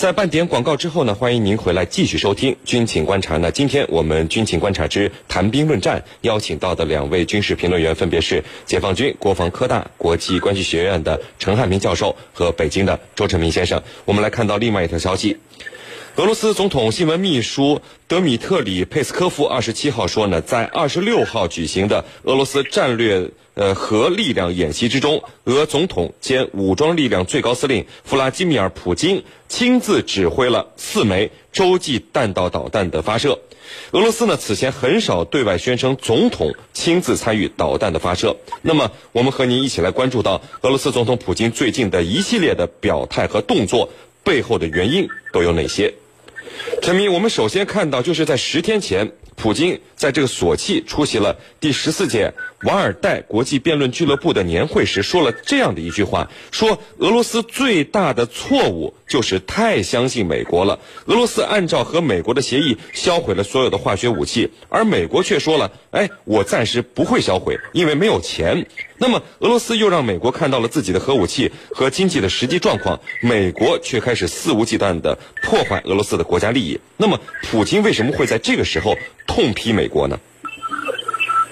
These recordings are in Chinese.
在半点广告之后呢，欢迎您回来继续收听《军情观察》。那今天我们《军情观察之谈兵论战》邀请到的两位军事评论员分别是解放军国防科大国际关系学院的陈汉平教授和北京的周成明先生。我们来看到另外一条消息。俄罗斯总统新闻秘书德米特里佩斯科夫二十七号说呢，在二十六号举行的俄罗斯战略呃核力量演习之中，俄总统兼武装力量最高司令弗拉基米尔普京亲自指挥了四枚洲际弹道导弹的发射。俄罗斯呢此前很少对外宣称总统亲自参与导弹的发射。那么，我们和您一起来关注到俄罗斯总统普京最近的一系列的表态和动作背后的原因都有哪些？陈明，我们首先看到，就是在十天前，普京在这个索契出席了第十四届瓦尔代国际辩论俱乐部的年会时，说了这样的一句话：说俄罗斯最大的错误就是太相信美国了。俄罗斯按照和美国的协议销毁了所有的化学武器，而美国却说了：“哎，我暂时不会销毁，因为没有钱。”那么，俄罗斯又让美国看到了自己的核武器和经济的实际状况，美国却开始肆无忌惮地破坏俄罗斯的国家利益。那么，普京为什么会在这个时候痛批美国呢？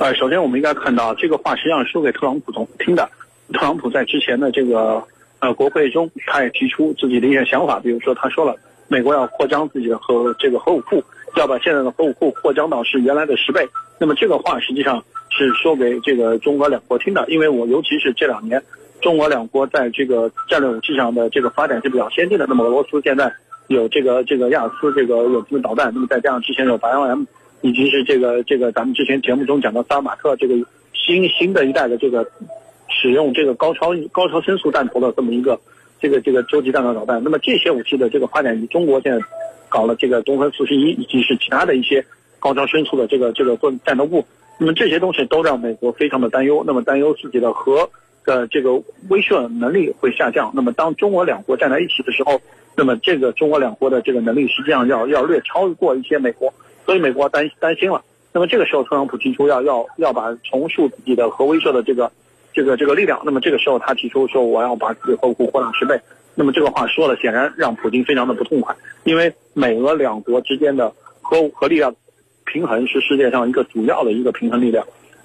呃，首先我们应该看到，这个话实际上说给特朗普总听的。特朗普在之前的这个呃国会中，他也提出自己的一些想法，比如说他说了，美国要扩张自己的核这个核武库，要把现在的核武库扩张到是原来的十倍。那么这个话实际上。是说给这个中俄两国听的，因为我尤其是这两年，中俄两国在这个战略武器上的这个发展是比较先进的。那么俄罗斯现在有这个这个亚尔斯这个远程导弹，那么再加上之前有白杨 M，以及是这个这个咱们之前节目中讲到萨尔马特这个新新的一代的这个使用这个高超高超声速弹头的这么一个这个这个洲际弹道导弹。那么这些武器的这个发展，以中国现在搞了这个东风四十一，以及是其他的一些高超声速的这个这个做战斗部。那么这些东西都让美国非常的担忧，那么担忧自己的核的这个威慑能力会下降。那么当中俄两国站在一起的时候，那么这个中俄两国的这个能力实际上要要略超过一些美国，所以美国担担心了。那么这个时候特朗普提出要要要把重塑自己的核威慑的这个这个这个力量。那么这个时候他提出说我要把自己核武库扩大十倍。那么这个话说了，显然让普京非常的不痛快，因为美俄两国之间的核核力量。平衡是世界上一个主要的一个平衡力量，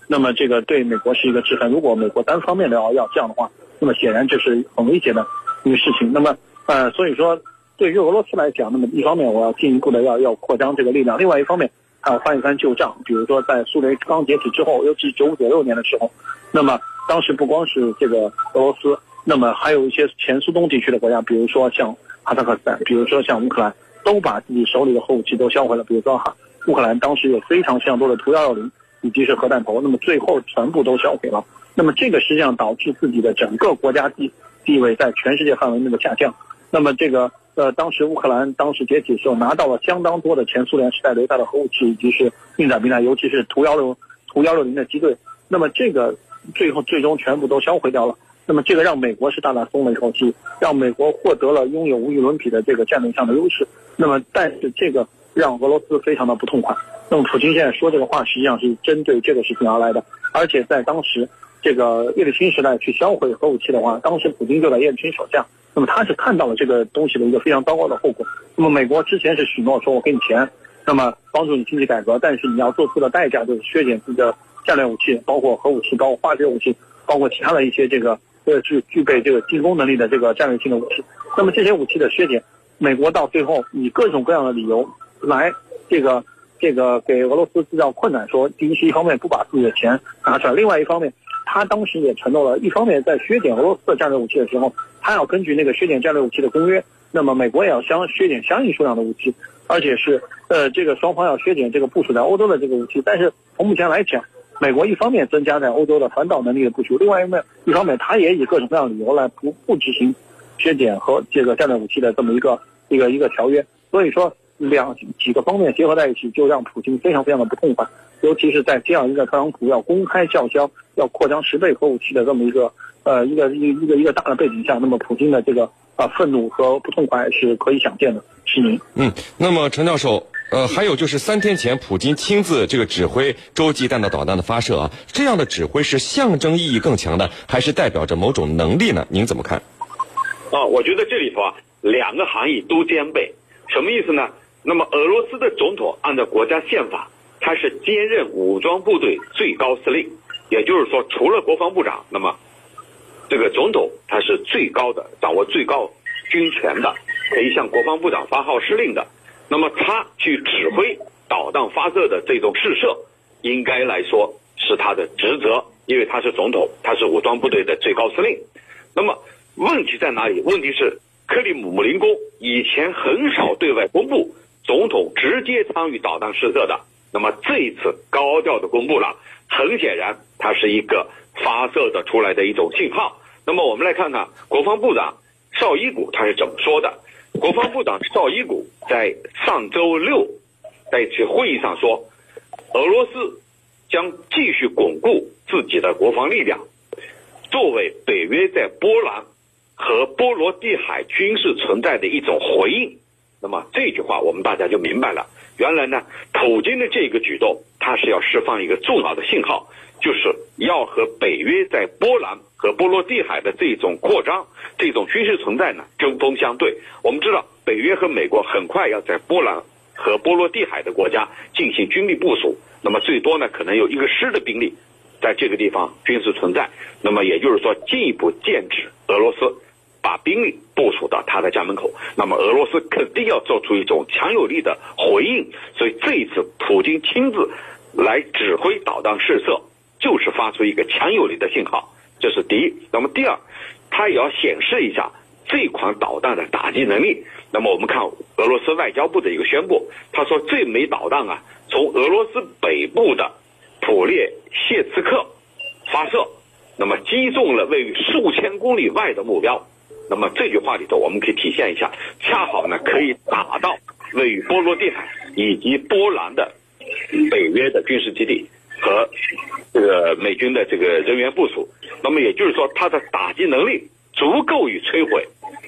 那么这个对美国是一个制衡。如果美国单方面的要要这样的话，那么显然就是很危险的一个事情。那么呃，所以说对于俄罗斯来讲，那么一方面我要进一步的要要扩张这个力量，另外一方面还要翻一翻旧账。比如说在苏联刚解体之后，尤其是九五九六年的时候，那么当时不光是这个俄罗斯，那么还有一些前苏东地区的国家，比如说像哈萨克斯坦，比如说像乌克兰，都把自己手里的核武器都销毁了。比如说哈。乌克兰当时有非常非常多的图幺幺零以及是核弹头，那么最后全部都销毁了。那么这个实际上导致自己的整个国家地地位在全世界范围内的下降。那么这个呃，当时乌克兰当时解体的时候拿到了相当多的前苏联时代留下的核武器以及是运载兵弹，尤其是图幺六图幺六零的机队。那么这个最后最终全部都销毁掉了。那么这个让美国是大大松了一口气，让美国获得了拥有无与伦比的这个战略上的优势。那么但是这个。让俄罗斯非常的不痛快。那么普京现在说这个话，实际上是针对这个事情而来的。而且在当时这个叶利钦时代去销毁核武器的话，当时普京就在叶利钦手下，那么他是看到了这个东西的一个非常糟糕的后果。那么美国之前是许诺说我给你钱，那么帮助你经济改革，但是你要做出的代价就是削减自己的战略武器，包括核武器、包括化学武器，包括其他的一些这个呃具具备这个进攻能力的这个战略性的武器。那么这些武器的削减，美国到最后以各种各样的理由。来，这个这个给俄罗斯制造困难，说第一是一方面不把自己的钱拿出来，另外一方面，他当时也承诺了，一方面在削减俄罗斯的战略武器的时候，他要根据那个削减战略武器的公约，那么美国也要相削减相应数量的武器，而且是呃这个双方要削减这个部署在欧洲的这个武器，但是从目前来讲，美国一方面增加在欧洲的反导能力的部署，另外一面一方面他也以各种各样的理由来不不执行削减和这个战略武器的这么一个一个一个条约，所以说。两几个方面结合在一起，就让普京非常非常的不痛快。尤其是在这样一个特朗普要公开叫嚣要扩张十倍核武器的这么一个呃一个一一个一个大的背景下，那么普京的这个啊愤怒和不痛快是可以想见的。是您。嗯，那么陈教授，呃，还有就是三天前普京亲自这个指挥洲际弹道导弹的发射啊，这样的指挥是象征意义更强的，还是代表着某种能力呢？您怎么看？啊，我觉得这里头啊。两个含义都兼备。什么意思呢？那么俄罗斯的总统按照国家宪法，他是兼任武装部队最高司令，也就是说，除了国防部长，那么这个总统他是最高的，掌握最高军权的，可以向国防部长发号施令的。那么他去指挥导弹发射的这种试射，应该来说是他的职责，因为他是总统，他是武装部队的最高司令。那么问题在哪里？问题是克里姆林宫以前很少对外公布。总统直接参与导弹试射的，那么这一次高调的公布了，很显然它是一个发射的出来的一种信号。那么我们来看看国防部长绍伊古他是怎么说的。国防部长绍伊古在上周六在一次会议上说，俄罗斯将继续巩固自己的国防力量，作为北约在波兰和波罗的海军事存在的一种回应。那么这句话我们大家就明白了，原来呢，普京的这个举动，他是要释放一个重要的信号，就是要和北约在波兰和波罗的海的这种扩张、这种军事存在呢针锋相对。我们知道，北约和美国很快要在波兰和波罗的海的国家进行军力部署，那么最多呢可能有一个师的兵力在这个地方军事存在，那么也就是说进一步剑指俄罗斯。把兵力部署到他的家门口，那么俄罗斯肯定要做出一种强有力的回应。所以这一次普京亲自来指挥导弹试射，就是发出一个强有力的信号，这是第一。那么第二，他也要显示一下这款导弹的打击能力。那么我们看俄罗斯外交部的一个宣布，他说这枚导弹啊，从俄罗斯北部的普列谢茨克发射，那么击中了位于数千公里外的目标。那么这句话里头，我们可以体现一下，恰好呢可以打到位于波罗的海以及波兰的北约的军事基地和这个美军的这个人员部署。那么也就是说，它的打击能力足够于摧毁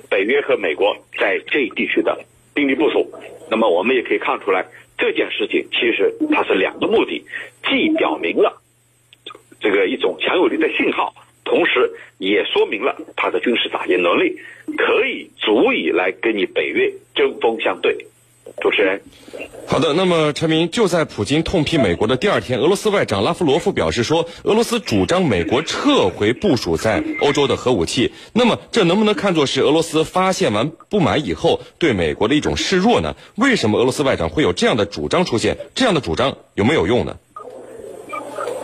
北约和美国在这一地区的兵力部署。那么我们也可以看出来，这件事情其实它是两个目的，既表明了这个一种强有力的信号。同时，也说明了他的军事打击能力可以足以来跟你北约针锋相对。主持人，好的。那么，陈明就在普京痛批美国的第二天，俄罗斯外长拉夫罗夫表示说，俄罗斯主张美国撤回部署在欧洲的核武器。那么，这能不能看作是俄罗斯发现完不满以后对美国的一种示弱呢？为什么俄罗斯外长会有这样的主张出现？这样的主张有没有用呢？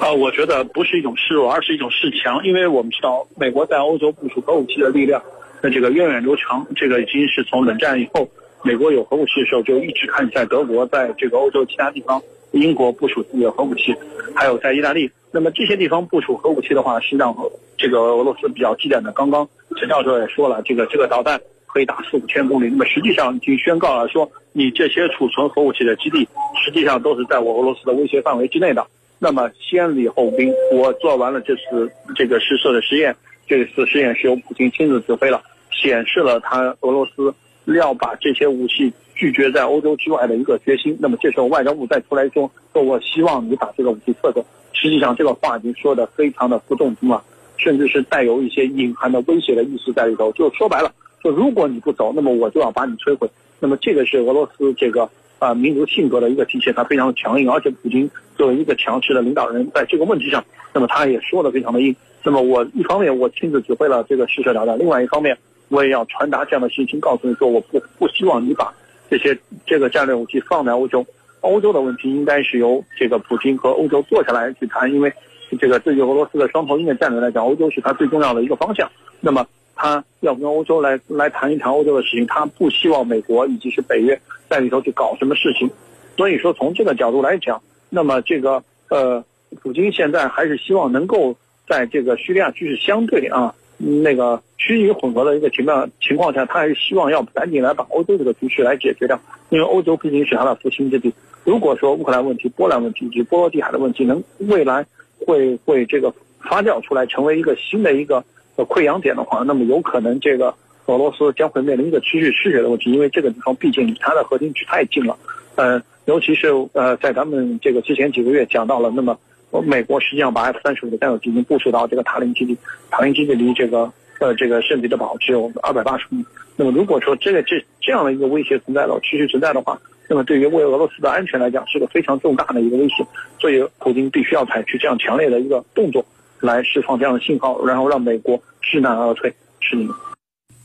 啊，我觉得不是一种示弱，而是一种示强。因为我们知道，美国在欧洲部署核武器的力量，那这个源远流长。这个已经是从冷战以后，美国有核武器的时候，就一直看在德国，在这个欧洲其他地方，英国部署自己的核武器，还有在意大利。那么这些地方部署核武器的话，实际上这个俄罗斯比较忌惮的。刚刚陈教授也说了，这个这个导弹可以打四五千公里。那么实际上已经宣告了，说你这些储存核武器的基地，实际上都是在我俄罗斯的威胁范围之内的。那么先礼后兵，我做完了这次这个试射的实验，这次实验是由普京亲自指挥了，显示了他俄罗斯要把这些武器拒绝在欧洲之外的一个决心。那么这时候外交部再出来说，说我希望你把这个武器撤走。实际上这个话已经说的非常的不动听了，甚至是带有一些隐含的威胁的意思在里头。就说白了，说如果你不走，那么我就要把你摧毁。那么这个是俄罗斯这个。啊，民族性格的一个体现，他非常强硬，而且普京作为一个强势的领导人，在这个问题上，那么他也说的非常的硬。那么我一方面我亲自指挥了这个试射导弹，另外一方面我也要传达这样的信息，告诉你说，我不不希望你把这些这个战略武器放在欧洲，欧洲的问题应该是由这个普京和欧洲坐下来去谈，因为这个对于俄罗斯的双头鹰的战略来讲，欧洲是他最重要的一个方向。那么他要跟欧洲来来谈一谈欧洲的事情，他不希望美国以及是北约。在里头去搞什么事情，所以说从这个角度来讲，那么这个呃，普京现在还是希望能够在这个叙利亚局势相对啊那个趋于混合的一个情况情况下，他还是希望要赶紧来把欧洲这个局势来解决掉，因为欧洲毕竟是他的复兴之地。如果说乌克兰问题、波兰问题以及波罗的海的问题能未来会会这个发酵出来，成为一个新的一个溃疡点的话，那么有可能这个。俄罗斯将会面临一个持续失血的问题，因为这个地方毕竟离它的核心区太近了。呃，尤其是呃，在咱们这个之前几个月讲到了，那么美国实际上把 F 三十五的战斗机已经部署到这个塔林基地，塔林基地离这个呃，这个圣彼得堡只有二百八十公里。那么如果说这个这这样的一个威胁存在了，持续存在的话，那么对于为俄罗斯的安全来讲，是个非常重大的一个威胁。所以普京必须要采取这样强烈的一个动作，来释放这样的信号，然后让美国知难而退。是你们。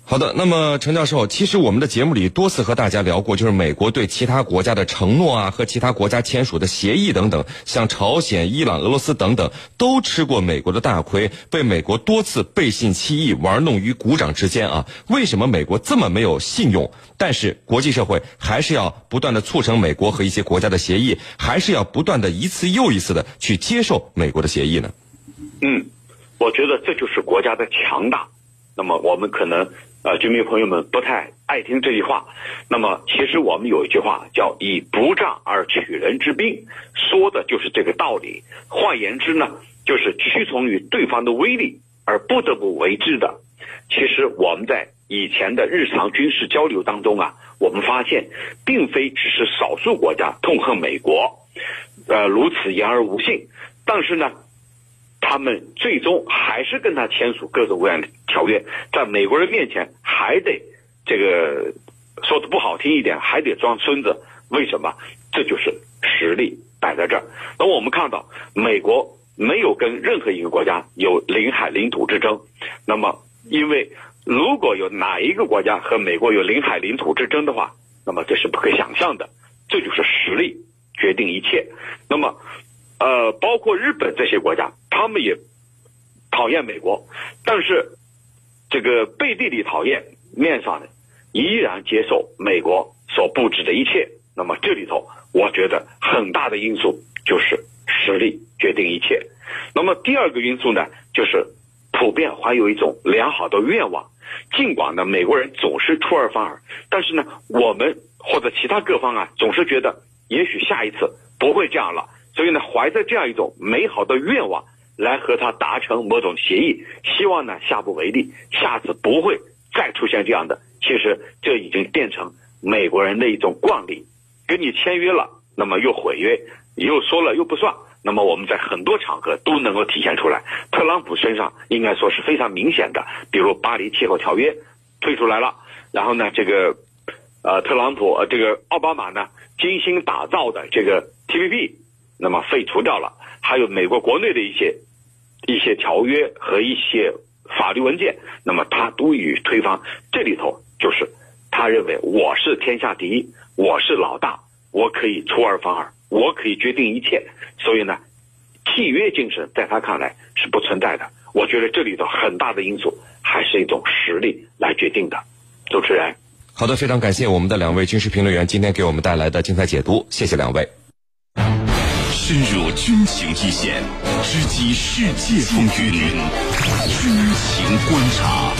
好的，那么陈教授，其实我们的节目里多次和大家聊过，就是美国对其他国家的承诺啊，和其他国家签署的协议等等，像朝鲜、伊朗、俄罗斯等等，都吃过美国的大亏，被美国多次背信弃义，玩弄于股掌之间啊。为什么美国这么没有信用？但是国际社会还是要不断的促成美国和一些国家的协议，还是要不断的一次又一次的去接受美国的协议呢？嗯，我觉得这就是国家的强大。那么我们可能。呃，军迷朋友们不太爱听这句话。那么，其实我们有一句话叫“以不战而取人之兵”，说的就是这个道理。换言之呢，就是屈从于对方的威力而不得不为之的。其实我们在以前的日常军事交流当中啊，我们发现，并非只是少数国家痛恨美国，呃，如此言而无信。但是呢。他们最终还是跟他签署各种各样的条约，在美国人面前还得这个说的不好听一点，还得装孙子。为什么？这就是实力摆在这儿。那我们看到，美国没有跟任何一个国家有领海领土之争。那么，因为如果有哪一个国家和美国有领海领土之争的话，那么这是不可想象的。这就是实力决定一切。那么。呃，包括日本这些国家，他们也讨厌美国，但是这个背地里讨厌，面上呢依然接受美国所布置的一切。那么这里头，我觉得很大的因素就是实力决定一切。那么第二个因素呢，就是普遍怀有一种良好的愿望。尽管呢，美国人总是出尔反尔，但是呢，我们或者其他各方啊，总是觉得也许下一次不会这样了。所以呢，怀着这样一种美好的愿望来和他达成某种协议，希望呢下不为例，下次不会再出现这样的。其实这已经变成美国人的一种惯例，跟你签约了，那么又毁约，又说了又不算。那么我们在很多场合都能够体现出来。特朗普身上应该说是非常明显的，比如巴黎气候条约退出来了，然后呢，这个呃特朗普呃这个奥巴马呢精心打造的这个 TPP。那么废除掉了，还有美国国内的一些一些条约和一些法律文件，那么他都予以推翻。这里头就是他认为我是天下第一，我是老大，我可以出尔反尔，我可以决定一切。所以呢，契约精神在他看来是不存在的。我觉得这里头很大的因素还是一种实力来决定的。主持人，好的，非常感谢我们的两位军事评论员今天给我们带来的精彩解读，谢谢两位。深入军情一线，直击世界风云，军情观察。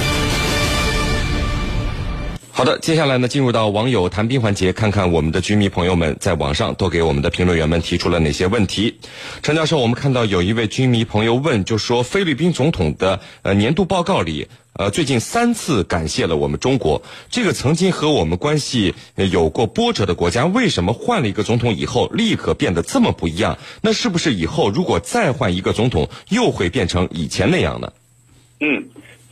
好的，接下来呢，进入到网友谈兵环节，看看我们的军迷朋友们在网上都给我们的评论员们提出了哪些问题。陈教授，我们看到有一位军迷朋友问，就说菲律宾总统的呃年度报告里。呃，最近三次感谢了我们中国这个曾经和我们关系有过波折的国家，为什么换了一个总统以后立刻变得这么不一样？那是不是以后如果再换一个总统，又会变成以前那样呢？嗯，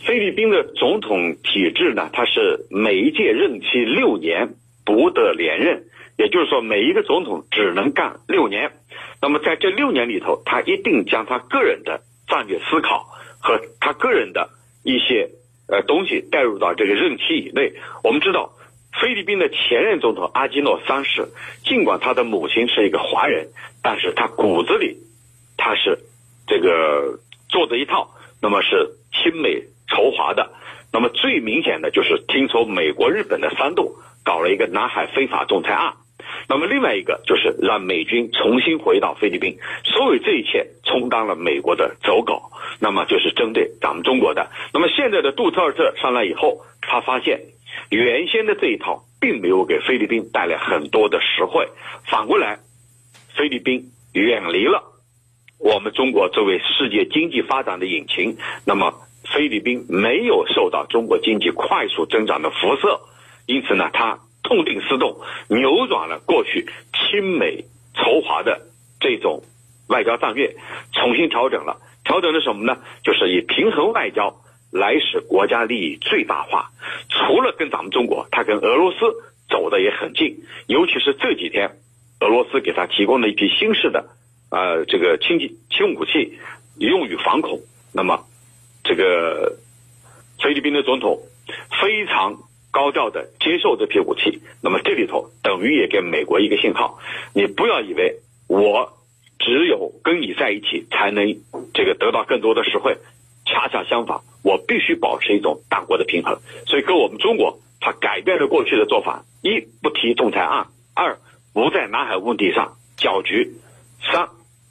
菲律宾的总统体制呢，它是每一届任期六年不得连任，也就是说每一个总统只能干六年。那么在这六年里头，他一定将他个人的战略思考和他个人的。一些呃东西带入到这个任期以内。我们知道，菲律宾的前任总统阿基诺三世，尽管他的母亲是一个华人，但是他骨子里他是这个做的一套，那么是亲美仇华的。那么最明显的就是听说美国、日本的煽动，搞了一个南海非法仲裁案。那么另外一个就是让美军重新回到菲律宾，所有这一切充当了美国的走狗，那么就是针对咱们中国的。那么现在的杜特尔特上来以后，他发现原先的这一套并没有给菲律宾带来很多的实惠，反过来，菲律宾远离了我们中国作为世界经济发展的引擎，那么菲律宾没有受到中国经济快速增长的辐射，因此呢，他。痛定思痛，扭转了过去亲美仇华的这种外交战略，重新调整了。调整的什么呢？就是以平衡外交来使国家利益最大化。除了跟咱们中国，他跟俄罗斯走的也很近，尤其是这几天，俄罗斯给他提供了一批新式的呃这个轻机轻武器，用于反恐。那么这个菲律宾的总统非常高调的接受这批武器。那么这里头等于也给美国一个信号，你不要以为我。只有跟你在一起，才能这个得到更多的实惠。恰恰相反，我必须保持一种大国的平衡。所以，跟我们中国，他改变了过去的做法：一不提仲裁案，二不在南海问题上搅局，三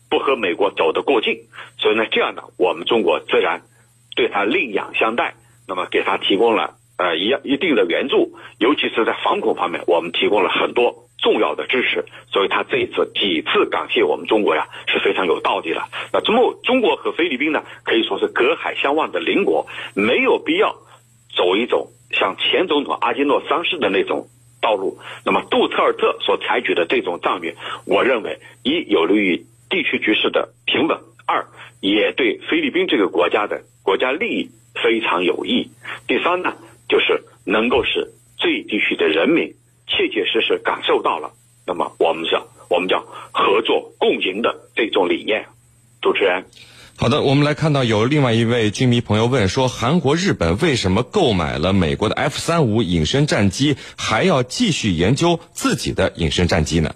不和美国走得过近。所以呢，这样呢我们中国自然对他另眼相待，那么给他提供了呃一一定的援助，尤其是在防恐方面，我们提供了很多。重要的支持，所以他这一次几次感谢我们中国呀是非常有道理的。那中中国和菲律宾呢可以说是隔海相望的邻国，没有必要走一种像前总统阿基诺三世的那种道路。那么杜特尔特所采取的这种战略，我认为一有利于地区局势的平稳，二也对菲律宾这个国家的国家利益非常有益。第三呢，就是能够使这一地区的人民。切切实实感受到了，那么我们叫我们叫合作共赢的这种理念。主持人，好的，我们来看到有另外一位军迷朋友问说，韩国、日本为什么购买了美国的 F 三五隐身战机，还要继续研究自己的隐身战机呢？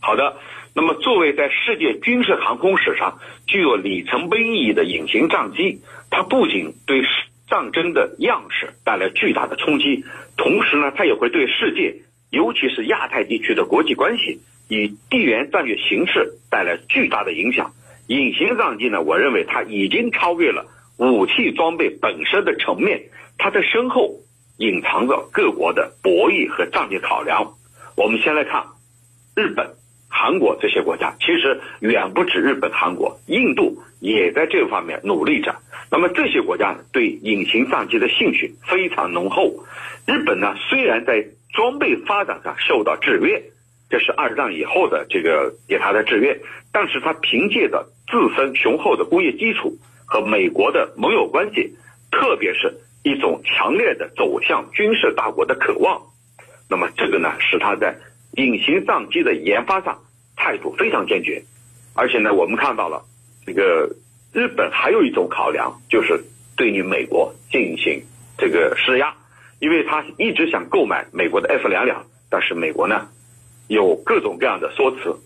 好的，那么作为在世界军事航空史上具有里程碑意义的隐形战机，它不仅对战争的样式带来巨大的冲击。同时呢，它也会对世界，尤其是亚太地区的国际关系与地缘战略形势带来巨大的影响。隐形战机呢，我认为它已经超越了武器装备本身的层面，它的身后隐藏着各国的博弈和战略考量。我们先来看日本、韩国这些国家，其实远不止日本、韩国，印度也在这方面努力着。那么这些国家对隐形战机的兴趣非常浓厚。日本呢，虽然在装备发展上受到制约，这是二战以后的这个给他的制约，但是他凭借着自身雄厚的工业基础和美国的盟友关系，特别是一种强烈的走向军事大国的渴望，那么这个呢，使他在隐形战机的研发上态度非常坚决，而且呢，我们看到了这个日本还有一种考量，就是对于美国进行这个施压。因为他一直想购买美国的 F 两两，但是美国呢有各种各样的说辞。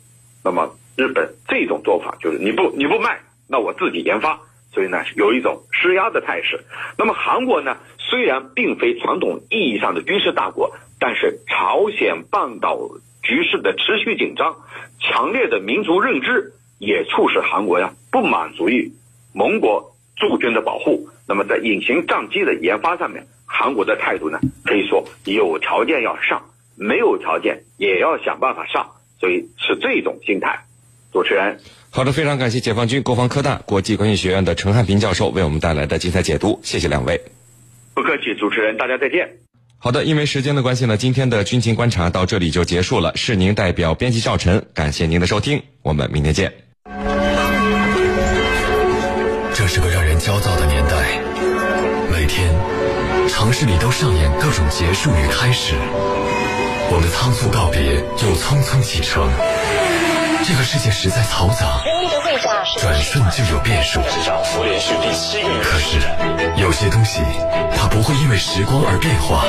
那么日本这种做法就是你不你不卖，那我自己研发，所以呢有一种施压的态势。那么韩国呢虽然并非传统意义上的军事大国，但是朝鲜半岛局势的持续紧张，强烈的民族认知也促使韩国呀不满足于盟国驻军的保护。那么在隐形战机的研发上面。韩国的态度呢，可以说有条件要上，没有条件也要想办法上，所以是这种心态。主持人，好的，非常感谢解放军国防科大国际关系学院的陈汉平教授为我们带来的精彩解读，谢谢两位。不客气，主持人，大家再见。好的，因为时间的关系呢，今天的军情观察到这里就结束了。是您代表编辑赵晨，感谢您的收听，我们明天见。这是个让人焦躁的年代，每天。城市里都上演各种结束与开始，我们仓促告别，又匆匆启程。这个世界实在嘈杂，转瞬就有变数。可是，有些东西它不会因为时光而变化。